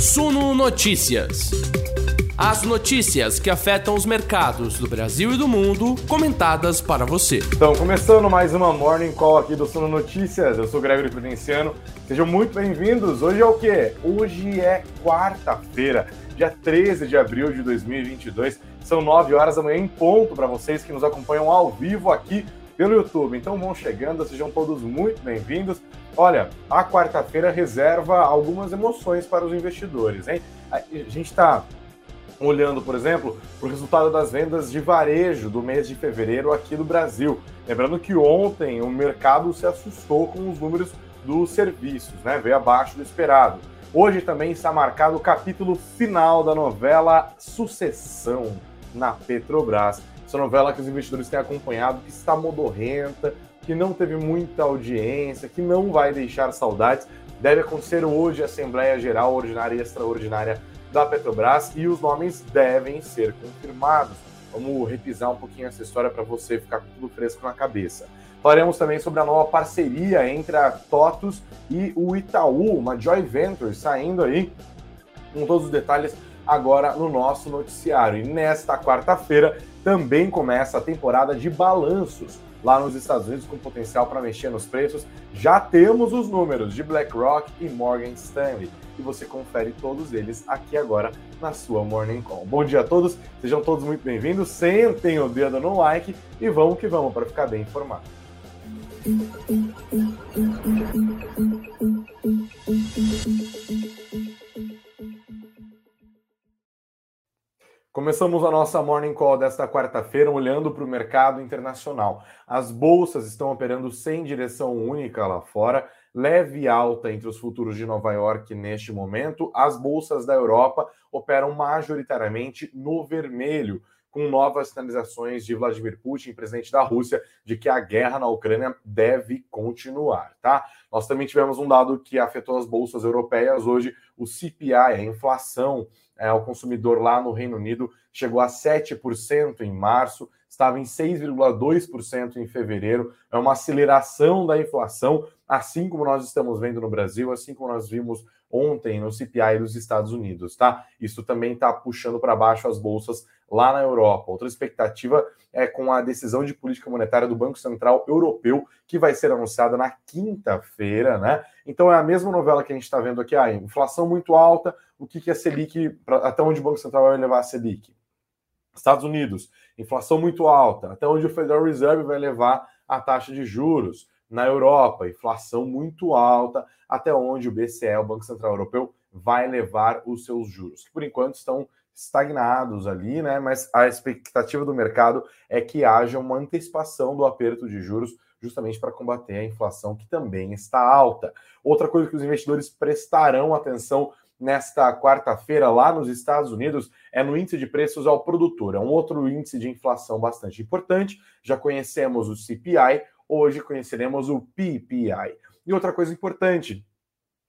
Suno Notícias. As notícias que afetam os mercados do Brasil e do mundo, comentadas para você. Então, começando mais uma Morning Call aqui do Suno Notícias. Eu sou Gregory Prudenciano. Sejam muito bem-vindos. Hoje é o quê? Hoje é quarta-feira, dia 13 de abril de 2022. São 9 horas da manhã em ponto para vocês que nos acompanham ao vivo aqui pelo YouTube. Então vão chegando, sejam todos muito bem-vindos. Olha, a quarta-feira reserva algumas emoções para os investidores, hein? A gente está olhando, por exemplo, para o resultado das vendas de varejo do mês de fevereiro aqui no Brasil. Lembrando que ontem o mercado se assustou com os números dos serviços, né? Veio abaixo do esperado. Hoje também está marcado o capítulo final da novela Sucessão na Petrobras. Essa novela que os investidores têm acompanhado, que está modorrenta, que não teve muita audiência, que não vai deixar saudades. Deve acontecer hoje a Assembleia Geral Ordinária e Extraordinária da Petrobras e os nomes devem ser confirmados. Vamos repisar um pouquinho essa história para você ficar com tudo fresco na cabeça. Falaremos também sobre a nova parceria entre a TOTUS e o Itaú, uma Joy Venture saindo aí com todos os detalhes agora no nosso noticiário. E nesta quarta-feira também começa a temporada de balanços lá nos Estados Unidos com potencial para mexer nos preços. Já temos os números de BlackRock e Morgan Stanley e você confere todos eles aqui agora na sua Morning Call. Bom dia a todos, sejam todos muito bem-vindos. Sentem o dedo no like e vamos que vamos para ficar bem informado. Começamos a nossa morning call desta quarta-feira olhando para o mercado internacional. As bolsas estão operando sem direção única lá fora, leve alta entre os futuros de Nova York neste momento. As bolsas da Europa operam majoritariamente no vermelho, com novas sinalizações de Vladimir Putin, presidente da Rússia, de que a guerra na Ucrânia deve continuar, tá? Nós também tivemos um dado que afetou as bolsas europeias. Hoje, o CPI, a inflação é, ao consumidor lá no Reino Unido chegou a 7% em março, estava em 6,2% em fevereiro. É uma aceleração da inflação, assim como nós estamos vendo no Brasil, assim como nós vimos ontem no CPI dos Estados Unidos, tá? Isso também está puxando para baixo as bolsas lá na Europa. Outra expectativa é com a decisão de política monetária do Banco Central Europeu, que vai ser anunciada na quinta-feira, né? Então é a mesma novela que a gente está vendo aqui, a inflação muito alta, o que, que a Selic, até onde o Banco Central vai levar a Selic? Estados Unidos, inflação muito alta, até onde o Federal Reserve vai levar a taxa de juros. Na Europa, inflação muito alta, até onde o BCE, o Banco Central Europeu, vai levar os seus juros, que por enquanto estão estagnados ali, né? Mas a expectativa do mercado é que haja uma antecipação do aperto de juros justamente para combater a inflação que também está alta. Outra coisa que os investidores prestarão atenção nesta quarta-feira lá nos Estados Unidos é no índice de preços ao produtor. É um outro índice de inflação bastante importante. Já conhecemos o CPI, hoje conheceremos o PPI. E outra coisa importante,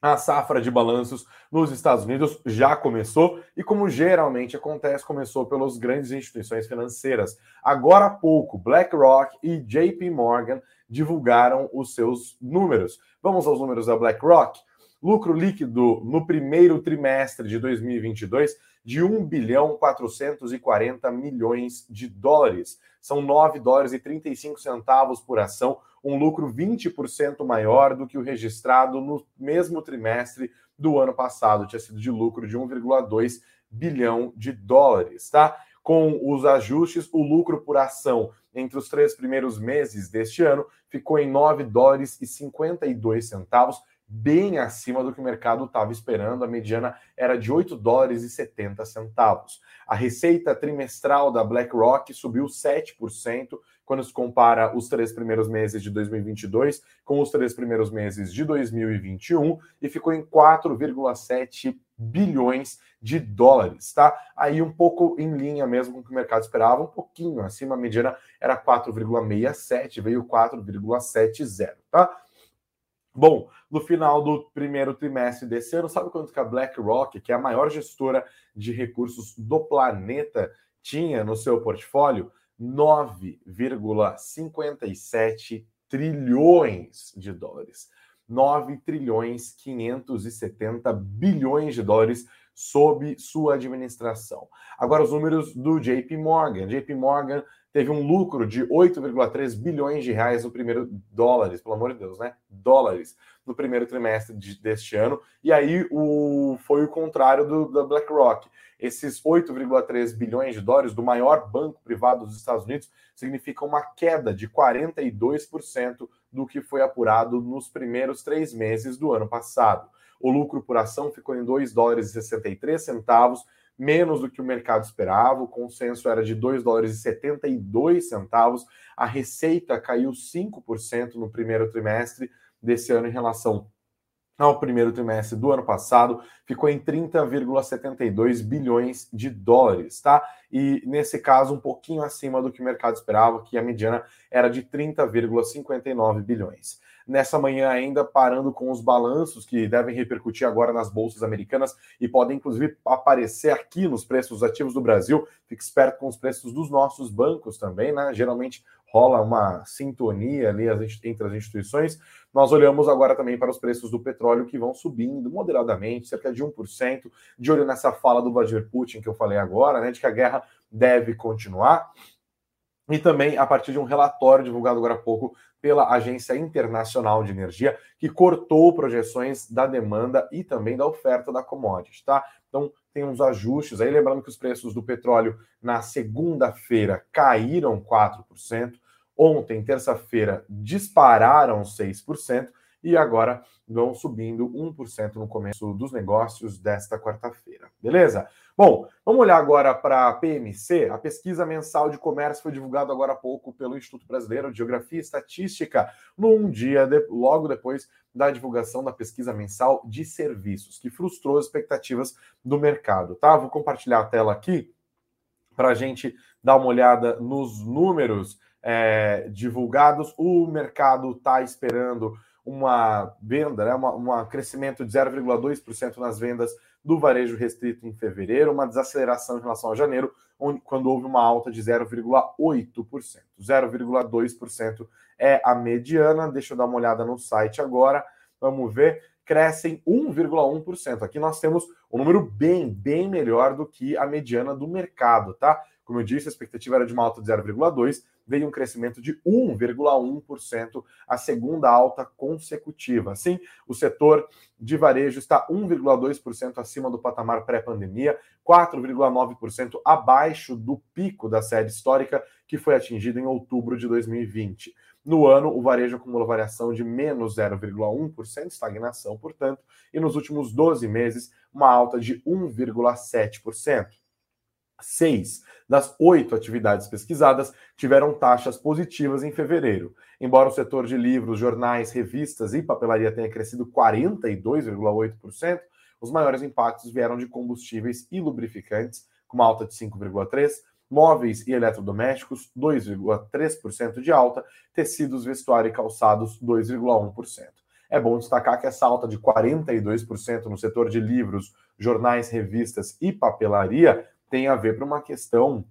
a safra de balanços nos Estados Unidos já começou e, como geralmente acontece, começou pelas grandes instituições financeiras. Agora há pouco, BlackRock e JP Morgan divulgaram os seus números. Vamos aos números da BlackRock. Lucro líquido no primeiro trimestre de 2022 de 1 bilhão 440 milhões de dólares. São 9 dólares e 35 centavos por ação, um lucro 20% maior do que o registrado no mesmo trimestre do ano passado, tinha sido de lucro de 1,2 bilhão de dólares, tá? Com os ajustes, o lucro por ação entre os três primeiros meses deste ano ficou em 9 dólares e 52 centavos, bem acima do que o mercado estava esperando. A mediana era de 8 dólares e 70 centavos. A receita trimestral da BlackRock subiu 7% quando se compara os três primeiros meses de 2022 com os três primeiros meses de 2021 e ficou em 4,7 bilhões de dólares, tá? Aí um pouco em linha mesmo com o que o mercado esperava, um pouquinho acima, a mediana era 4,67, veio 4,70, tá? Bom, no final do primeiro trimestre desse ano, sabe quanto que a BlackRock, que é a maior gestora de recursos do planeta, tinha no seu portfólio? 9,57 trilhões de dólares. 9 trilhões 570 bilhões de dólares sob sua administração. Agora, os números do JP Morgan. JP Morgan teve um lucro de 8,3 bilhões de reais no primeiro dólares, pelo amor de Deus, né? Dólares no primeiro trimestre de, deste ano. E aí o, foi o contrário do, da BlackRock. Esses 8,3 bilhões de dólares do maior banco privado dos Estados Unidos significam uma queda de 42% do que foi apurado nos primeiros três meses do ano passado. O lucro por ação ficou em 2 dólares e 63 centavos, menos do que o mercado esperava. O consenso era de 2 dólares e 72 centavos. A receita caiu 5% no primeiro trimestre desse ano em relação ao primeiro trimestre do ano passado, ficou em 30,72 bilhões de dólares, tá? E nesse caso, um pouquinho acima do que o mercado esperava, que a mediana era de 30,59 bilhões nessa manhã ainda parando com os balanços que devem repercutir agora nas bolsas americanas e podem inclusive aparecer aqui nos preços ativos do Brasil. Fique esperto com os preços dos nossos bancos também, né? Geralmente rola uma sintonia ali entre as instituições. Nós olhamos agora também para os preços do petróleo que vão subindo moderadamente, cerca de 1%, de olho nessa fala do Vladimir Putin que eu falei agora, né, de que a guerra deve continuar. E também a partir de um relatório divulgado agora há pouco pela Agência Internacional de Energia, que cortou projeções da demanda e também da oferta da commodity, tá? Então, tem uns ajustes aí, lembrando que os preços do petróleo na segunda-feira caíram 4%, ontem, terça-feira, dispararam 6%, e agora vão subindo 1% no começo dos negócios desta quarta-feira. Beleza? Bom, vamos olhar agora para a PMC. A pesquisa mensal de comércio foi divulgada agora há pouco pelo Instituto Brasileiro de Geografia e Estatística, num dia de, logo depois da divulgação da pesquisa mensal de serviços, que frustrou as expectativas do mercado. Tá? Vou compartilhar a tela aqui para a gente dar uma olhada nos números é, divulgados. O mercado está esperando uma venda, né, um crescimento de 0,2% nas vendas do varejo restrito em fevereiro, uma desaceleração em relação a janeiro, onde, quando houve uma alta de 0,8%. 0,2% é a mediana. Deixa eu dar uma olhada no site agora. Vamos ver. Crescem 1,1%. Aqui nós temos um número bem, bem melhor do que a mediana do mercado, tá? Como eu disse, a expectativa era de uma alta de 0,2%, veio um crescimento de 1,1%, a segunda alta consecutiva. Assim, o setor de varejo está 1,2% acima do patamar pré-pandemia, 4,9% abaixo do pico da série histórica que foi atingido em outubro de 2020. No ano, o varejo acumulou variação de menos 0,1%, estagnação, portanto, e nos últimos 12 meses, uma alta de 1,7%. Seis das oito atividades pesquisadas tiveram taxas positivas em fevereiro. Embora o setor de livros, jornais, revistas e papelaria tenha crescido 42,8%, os maiores impactos vieram de combustíveis e lubrificantes, com uma alta de 5,3%, móveis e eletrodomésticos, 2,3% de alta, tecidos, vestuário e calçados, 2,1%. É bom destacar que essa alta de 42% no setor de livros, jornais, revistas e papelaria tem a ver para uma questão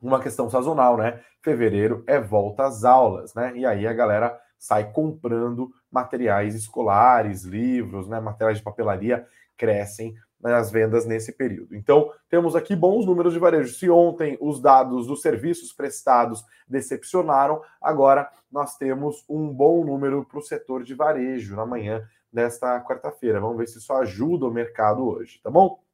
uma questão sazonal, né? Fevereiro é volta às aulas, né? E aí a galera sai comprando materiais escolares, livros, né? Materiais de papelaria crescem nas vendas nesse período. Então, temos aqui bons números de varejo. Se ontem os dados dos serviços prestados decepcionaram, agora nós temos um bom número para o setor de varejo na manhã desta quarta-feira. Vamos ver se isso ajuda o mercado hoje, tá bom?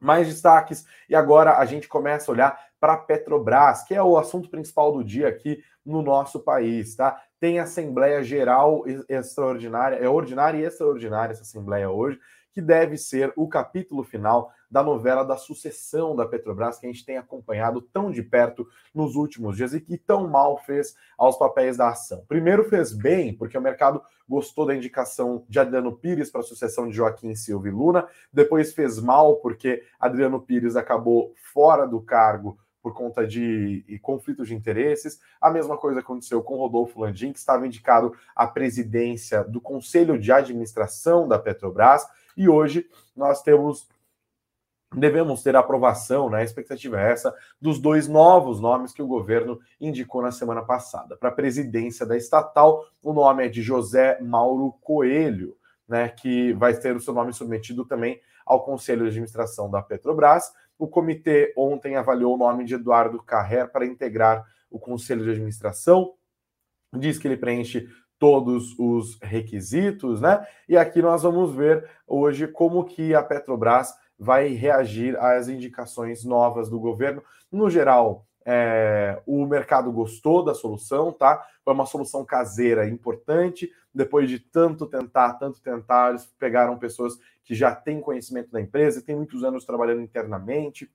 Mais destaques. E agora a gente começa a olhar para a Petrobras, que é o assunto principal do dia aqui no nosso país, tá? Tem Assembleia Geral Extraordinária, é ordinária e extraordinária essa Assembleia hoje, que deve ser o capítulo final da novela da sucessão da Petrobras, que a gente tem acompanhado tão de perto nos últimos dias e que tão mal fez aos papéis da ação. Primeiro fez bem, porque o mercado gostou da indicação de Adriano Pires para a sucessão de Joaquim Silva e Luna, depois fez mal, porque Adriano Pires acabou fora do cargo por conta de conflitos de interesses. A mesma coisa aconteceu com Rodolfo Landim, que estava indicado à presidência do Conselho de Administração da Petrobras. E hoje nós temos devemos ter aprovação, né? A expectativa é essa, dos dois novos nomes que o governo indicou na semana passada. Para a presidência da estatal, o nome é de José Mauro Coelho, né? Que vai ter o seu nome submetido também ao Conselho de Administração da Petrobras. O comitê ontem avaliou o nome de Eduardo Carrer para integrar o Conselho de Administração. Diz que ele preenche todos os requisitos, né? E aqui nós vamos ver hoje como que a Petrobras vai reagir às indicações novas do governo. No geral, é, o mercado gostou da solução, tá? Foi uma solução caseira importante. Depois de tanto tentar, tanto tentar, eles pegaram pessoas que já têm conhecimento da empresa, têm muitos anos trabalhando internamente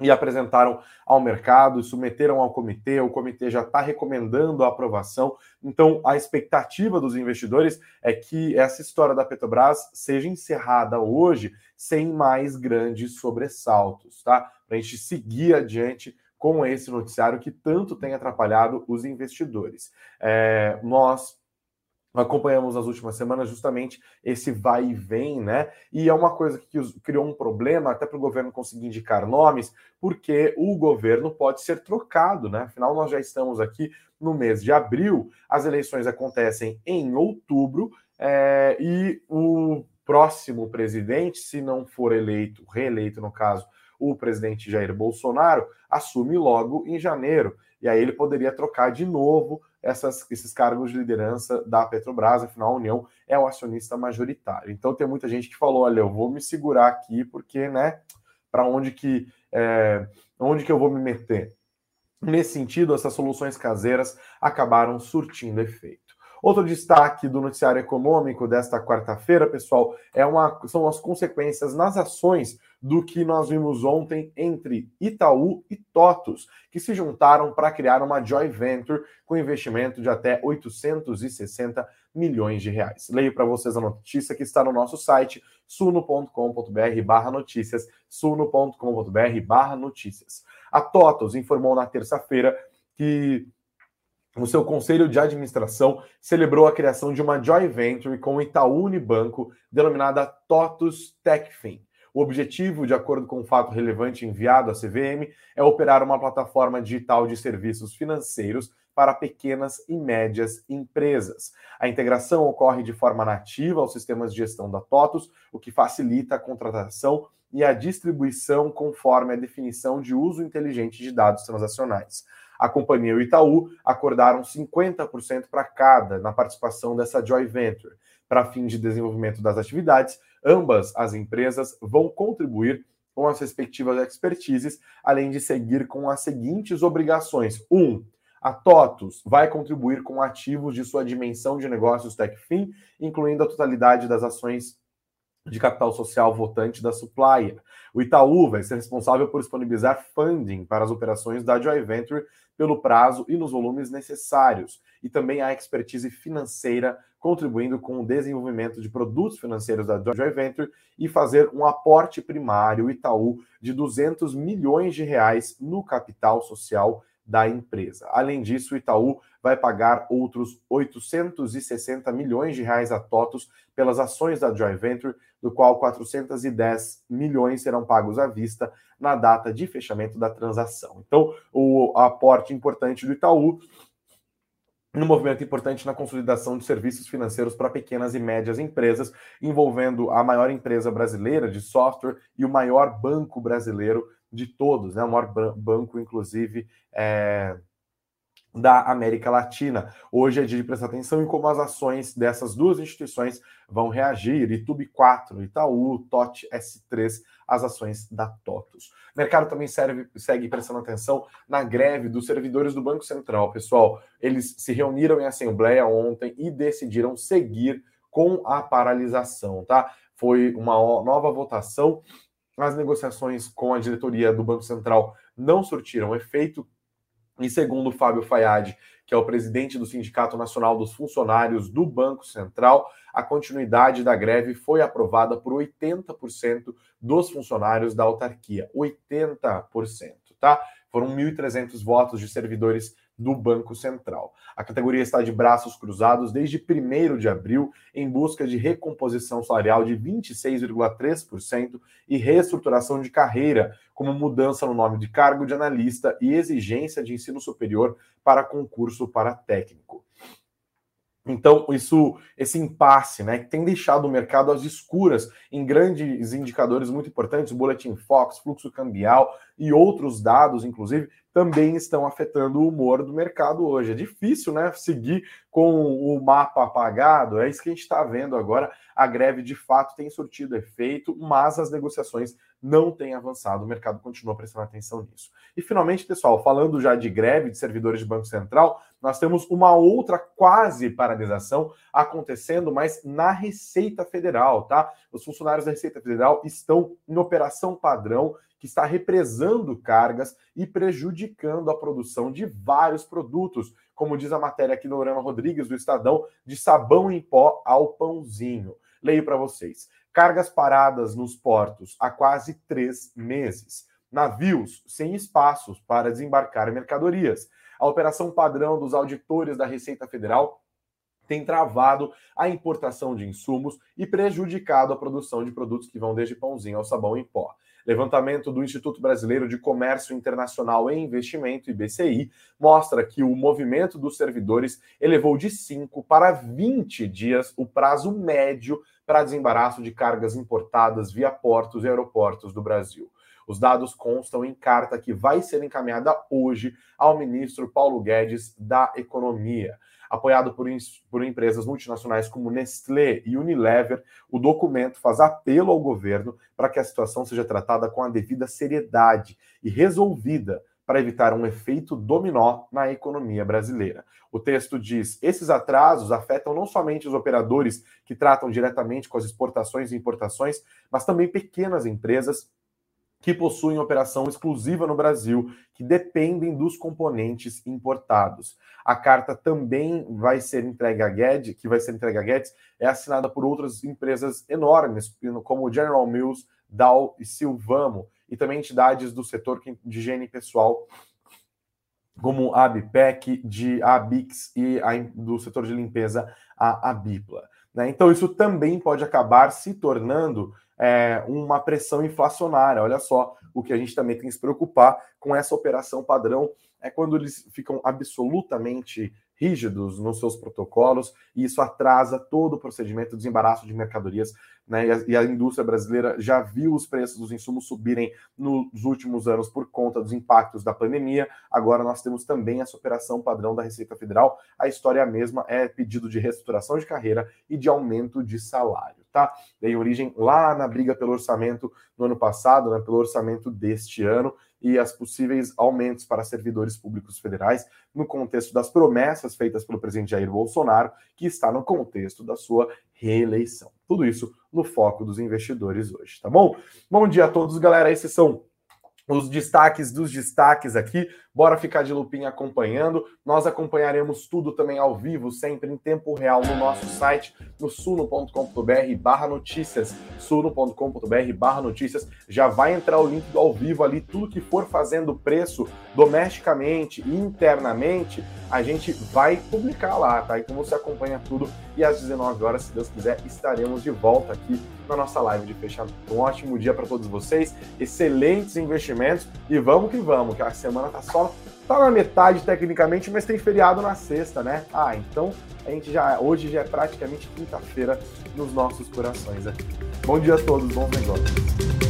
e apresentaram ao mercado, submeteram ao comitê, o comitê já está recomendando a aprovação. Então, a expectativa dos investidores é que essa história da Petrobras seja encerrada hoje sem mais grandes sobressaltos, tá? Para a gente seguir adiante com esse noticiário que tanto tem atrapalhado os investidores. É, nós acompanhamos nas últimas semanas justamente esse vai e vem, né? E é uma coisa que criou um problema até para o governo conseguir indicar nomes, porque o governo pode ser trocado, né? Afinal, nós já estamos aqui no mês de abril, as eleições acontecem em outubro é, e o próximo presidente, se não for eleito, reeleito no caso, o presidente Jair Bolsonaro, assume logo em janeiro. E aí ele poderia trocar de novo essas, esses cargos de liderança da Petrobras, afinal a União é o acionista majoritário. Então tem muita gente que falou, olha, eu vou me segurar aqui porque, né, para onde que é, onde que eu vou me meter? Nesse sentido, essas soluções caseiras acabaram surtindo efeito. Outro destaque do noticiário econômico desta quarta-feira, pessoal, é uma, são as consequências nas ações do que nós vimos ontem entre Itaú e TOTUS, que se juntaram para criar uma joint venture com investimento de até 860 milhões de reais. Leio para vocês a notícia que está no nosso site suno.com.br notícias, suno.com.br notícias. A TOTUS informou na terça-feira que o seu conselho de administração celebrou a criação de uma joint venture com o Itaú Unibanco, denominada TOTUS TechFin. O objetivo, de acordo com o fato relevante enviado à CVM, é operar uma plataforma digital de serviços financeiros para pequenas e médias empresas. A integração ocorre de forma nativa aos sistemas de gestão da TOTUS, o que facilita a contratação e a distribuição conforme a definição de uso inteligente de dados transacionais a companhia e o Itaú acordaram 50% para cada na participação dessa joint venture. Para fim de desenvolvimento das atividades, ambas as empresas vão contribuir com as respectivas expertises, além de seguir com as seguintes obrigações. 1. Um, a TOTUS vai contribuir com ativos de sua dimensão de negócios TechFin, incluindo a totalidade das ações de capital social votante da Supplier. O Itaú vai ser responsável por disponibilizar funding para as operações da Joy Venture pelo prazo e nos volumes necessários, e também a expertise financeira, contribuindo com o desenvolvimento de produtos financeiros da Joy Venture e fazer um aporte primário Itaú de 200 milhões de reais no capital social da empresa. Além disso, o Itaú vai pagar outros 860 milhões de reais a TOTUS pelas ações da Joy Venture, do qual 410 milhões serão pagos à vista na data de fechamento da transação. Então, o aporte importante do Itaú um movimento importante na consolidação de serviços financeiros para pequenas e médias empresas, envolvendo a maior empresa brasileira de software e o maior banco brasileiro de todos, né? o maior banco, inclusive, é, da América Latina. Hoje é dia de prestar atenção em como as ações dessas duas instituições vão reagir. Itube 4, Itaú, TOT S3, as ações da TOTUS. O mercado também serve, segue prestando atenção na greve dos servidores do Banco Central. Pessoal, eles se reuniram em assembleia ontem e decidiram seguir com a paralisação, tá? Foi uma nova votação. As negociações com a diretoria do Banco Central não surtiram efeito e segundo Fábio Fayad, que é o presidente do Sindicato Nacional dos Funcionários do Banco Central, a continuidade da greve foi aprovada por 80% dos funcionários da autarquia. 80%, tá? Foram 1.300 votos de servidores do Banco Central. A categoria está de braços cruzados desde 1 de abril em busca de recomposição salarial de 26,3% e reestruturação de carreira, como mudança no nome de cargo de analista e exigência de ensino superior para concurso para técnico. Então, isso, esse impasse, né, que tem deixado o mercado às escuras em grandes indicadores muito importantes, o Boletim Fox, fluxo cambial e outros dados, inclusive, também estão afetando o humor do mercado hoje. É difícil, né, seguir com o mapa apagado. É isso que a gente está vendo agora. A greve de fato tem surtido efeito, mas as negociações não têm avançado. O mercado continua prestando atenção nisso. E finalmente, pessoal, falando já de greve de servidores de Banco Central, nós temos uma outra quase paralisação acontecendo, mas na Receita Federal, tá? Os funcionários da Receita Federal estão em operação padrão que está represando cargas e prejudicando a produção de vários produtos, como diz a matéria aqui no Orama Rodrigues, do Estadão, de sabão em pó ao pãozinho. Leio para vocês. Cargas paradas nos portos há quase três meses. Navios sem espaços para desembarcar mercadorias. A operação padrão dos auditores da Receita Federal tem travado a importação de insumos e prejudicado a produção de produtos que vão desde pãozinho ao sabão em pó. Levantamento do Instituto Brasileiro de Comércio Internacional e Investimento, IBCI, mostra que o movimento dos servidores elevou de 5 para 20 dias o prazo médio para desembaraço de cargas importadas via portos e aeroportos do Brasil. Os dados constam em carta que vai ser encaminhada hoje ao ministro Paulo Guedes da Economia. Apoiado por, por empresas multinacionais como Nestlé e Unilever, o documento faz apelo ao governo para que a situação seja tratada com a devida seriedade e resolvida para evitar um efeito dominó na economia brasileira. O texto diz: esses atrasos afetam não somente os operadores que tratam diretamente com as exportações e importações, mas também pequenas empresas que possuem operação exclusiva no Brasil, que dependem dos componentes importados. A carta também vai ser entregue a Guedes, que vai ser entregue a Guedes, é assinada por outras empresas enormes, como General Mills, Dow e Silvamo, e também entidades do setor de higiene pessoal, como a Abipec, de Abix e a, do setor de limpeza, a Abipla. Né? Então, isso também pode acabar se tornando é, uma pressão inflacionária. Olha só, o que a gente também tem que se preocupar com essa operação padrão é quando eles ficam absolutamente rígidos nos seus protocolos e isso atrasa todo o procedimento de desembaraço de mercadorias. Né? E, a, e, a, indústria brasileira já viu os preços dos insumos subirem nos últimos anos por conta dos impactos da pandemia. Agora nós temos também essa operação padrão da Receita Federal. A história é a mesma, é pedido de reestruturação de carreira e de aumento de salário tá? Tem origem lá na briga pelo orçamento no ano passado, né, pelo orçamento deste ano e as possíveis aumentos para servidores públicos federais no contexto das promessas feitas pelo presidente Jair Bolsonaro, que está no contexto da sua reeleição. Tudo isso no foco dos investidores hoje, tá bom? Bom dia a todos, galera. Esses são os destaques dos destaques aqui. Bora ficar de lupinha acompanhando. Nós acompanharemos tudo também ao vivo, sempre em tempo real, no nosso site, no suno.com.br barra notícias, suno.com.br barra notícias. Já vai entrar o link do ao vivo ali, tudo que for fazendo preço domesticamente e internamente, a gente vai publicar lá, tá? Então você acompanha tudo e às 19 horas, se Deus quiser, estaremos de volta aqui na nossa live de fechamento. Um ótimo dia para todos vocês, excelentes investimentos e vamos que vamos, que a semana tá só Tá na metade tecnicamente, mas tem feriado na sexta, né? Ah, então a gente já hoje já é praticamente quinta-feira nos nossos corações aqui. Bom dia a todos, bons negócios.